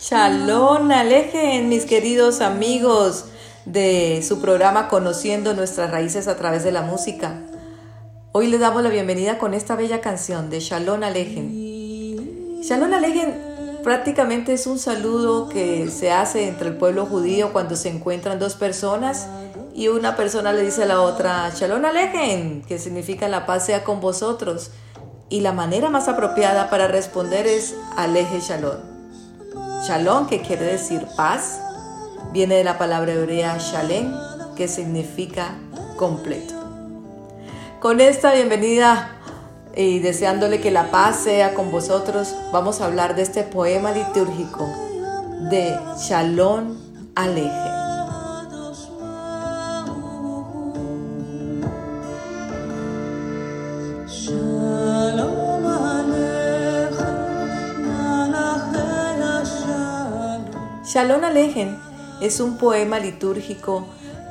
Shalom alejen mis queridos amigos de su programa Conociendo nuestras raíces a través de la música. Hoy les damos la bienvenida con esta bella canción de Shalom alejen. Shalom alejen prácticamente es un saludo que se hace entre el pueblo judío cuando se encuentran dos personas y una persona le dice a la otra Shalom alejen, que significa la paz sea con vosotros. Y la manera más apropiada para responder es aleje Shalom. Shalom, que quiere decir paz, viene de la palabra hebrea shalem, que significa completo. Con esta bienvenida y deseándole que la paz sea con vosotros, vamos a hablar de este poema litúrgico de Shalom Aleje. Shalom Alejen es un poema litúrgico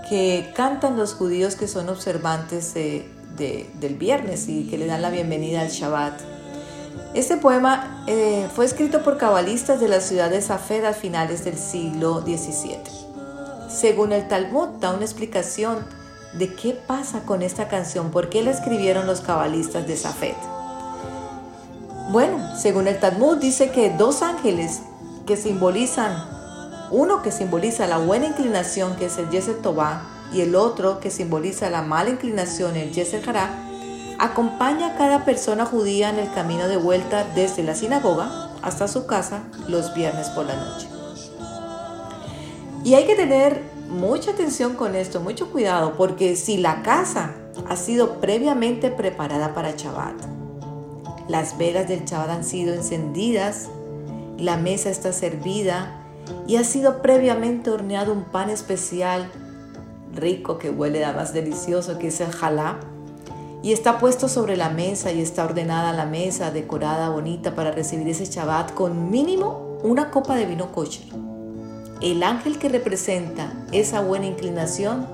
que cantan los judíos que son observantes del viernes y que le dan la bienvenida al Shabbat. Este poema eh, fue escrito por cabalistas de la ciudad de Safed a finales del siglo XVII. Según el Talmud, da una explicación de qué pasa con esta canción, por qué la escribieron los cabalistas de Safed. Bueno, según el Talmud dice que dos ángeles que simbolizan uno que simboliza la buena inclinación, que es el Yeser Tobá, y el otro que simboliza la mala inclinación, el Yeser Hará, acompaña a cada persona judía en el camino de vuelta desde la sinagoga hasta su casa los viernes por la noche. Y hay que tener mucha atención con esto, mucho cuidado, porque si la casa ha sido previamente preparada para Shabbat, las velas del Shabbat han sido encendidas, la mesa está servida, y ha sido previamente horneado un pan especial rico que huele a más delicioso que es el jalá y está puesto sobre la mesa y está ordenada la mesa decorada bonita para recibir ese Shabbat con mínimo una copa de vino kosher. El ángel que representa esa buena inclinación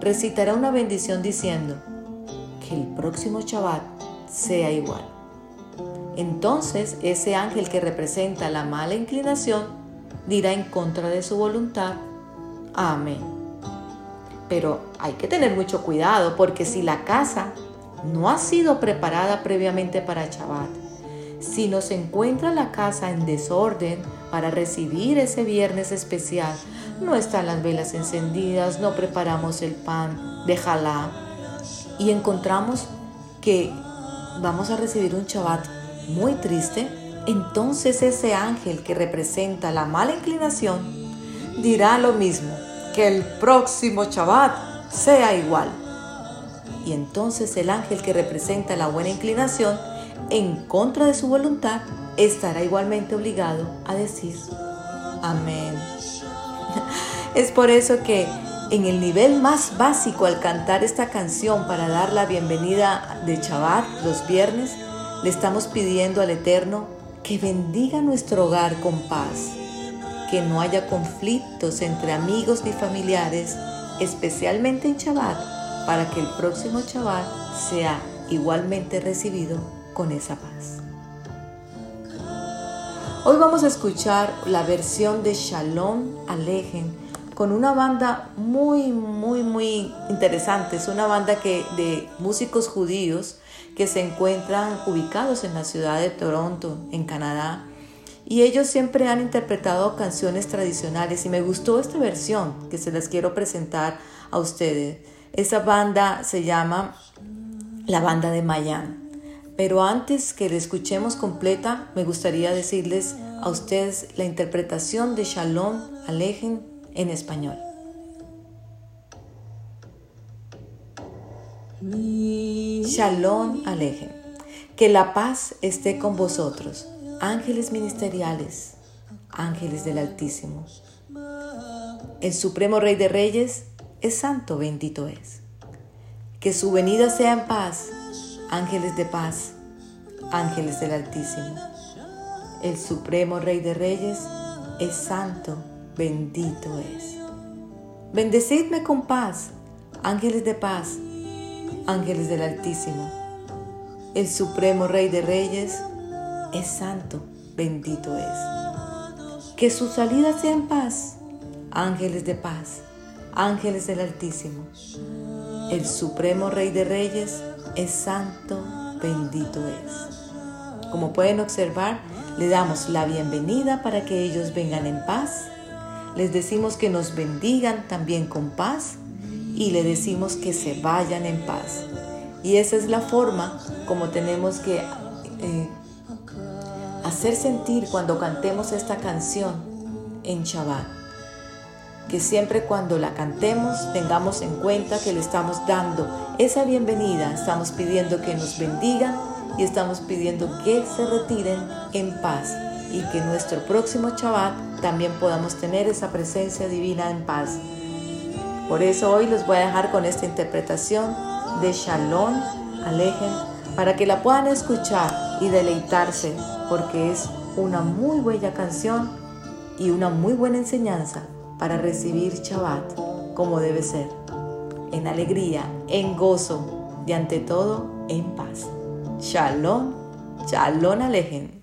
recitará una bendición diciendo que el próximo Shabbat sea igual. Entonces ese ángel que representa la mala inclinación dirá en contra de su voluntad. Amén. Pero hay que tener mucho cuidado porque si la casa no ha sido preparada previamente para Shabbat, si nos encuentra la casa en desorden para recibir ese viernes especial, no están las velas encendidas, no preparamos el pan de jalá y encontramos que vamos a recibir un Shabbat muy triste, entonces ese ángel que representa la mala inclinación dirá lo mismo, que el próximo Shabbat sea igual. Y entonces el ángel que representa la buena inclinación, en contra de su voluntad, estará igualmente obligado a decir amén. Es por eso que en el nivel más básico al cantar esta canción para dar la bienvenida de Shabbat los viernes, le estamos pidiendo al Eterno que bendiga nuestro hogar con paz, que no haya conflictos entre amigos ni familiares, especialmente en Shabbat, para que el próximo Shabbat sea igualmente recibido con esa paz. Hoy vamos a escuchar la versión de Shalom Alejen con una banda muy, muy, muy interesante. Es una banda que, de músicos judíos que se encuentran ubicados en la ciudad de Toronto, en Canadá. Y ellos siempre han interpretado canciones tradicionales y me gustó esta versión que se las quiero presentar a ustedes. Esa banda se llama la banda de Mayan. Pero antes que la escuchemos completa, me gustaría decirles a ustedes la interpretación de Shalom Alejen en español. Shalom Alejen. Que la paz esté con vosotros, ángeles ministeriales, ángeles del Altísimo. El Supremo Rey de Reyes es santo, bendito es. Que su venida sea en paz, ángeles de paz, ángeles del Altísimo. El Supremo Rey de Reyes es santo, bendito es. Bendecidme con paz, ángeles de paz, ángeles del Altísimo. El Supremo Rey de Reyes es santo, bendito es. Que su salida sea en paz, ángeles de paz, ángeles del Altísimo. El Supremo Rey de Reyes es santo, bendito es. Como pueden observar, le damos la bienvenida para que ellos vengan en paz. Les decimos que nos bendigan también con paz y le decimos que se vayan en paz. Y esa es la forma como tenemos que eh, hacer sentir cuando cantemos esta canción en Shabbat que siempre cuando la cantemos tengamos en cuenta que le estamos dando esa bienvenida, estamos pidiendo que nos bendigan y estamos pidiendo que se retiren en paz y que nuestro próximo Shabbat también podamos tener esa presencia divina en paz. Por eso hoy los voy a dejar con esta interpretación de Shalom Alejen para que la puedan escuchar y deleitarse porque es una muy bella canción y una muy buena enseñanza para recibir Shabbat como debe ser, en alegría, en gozo y ante todo en paz. Shalom, shalom alejen.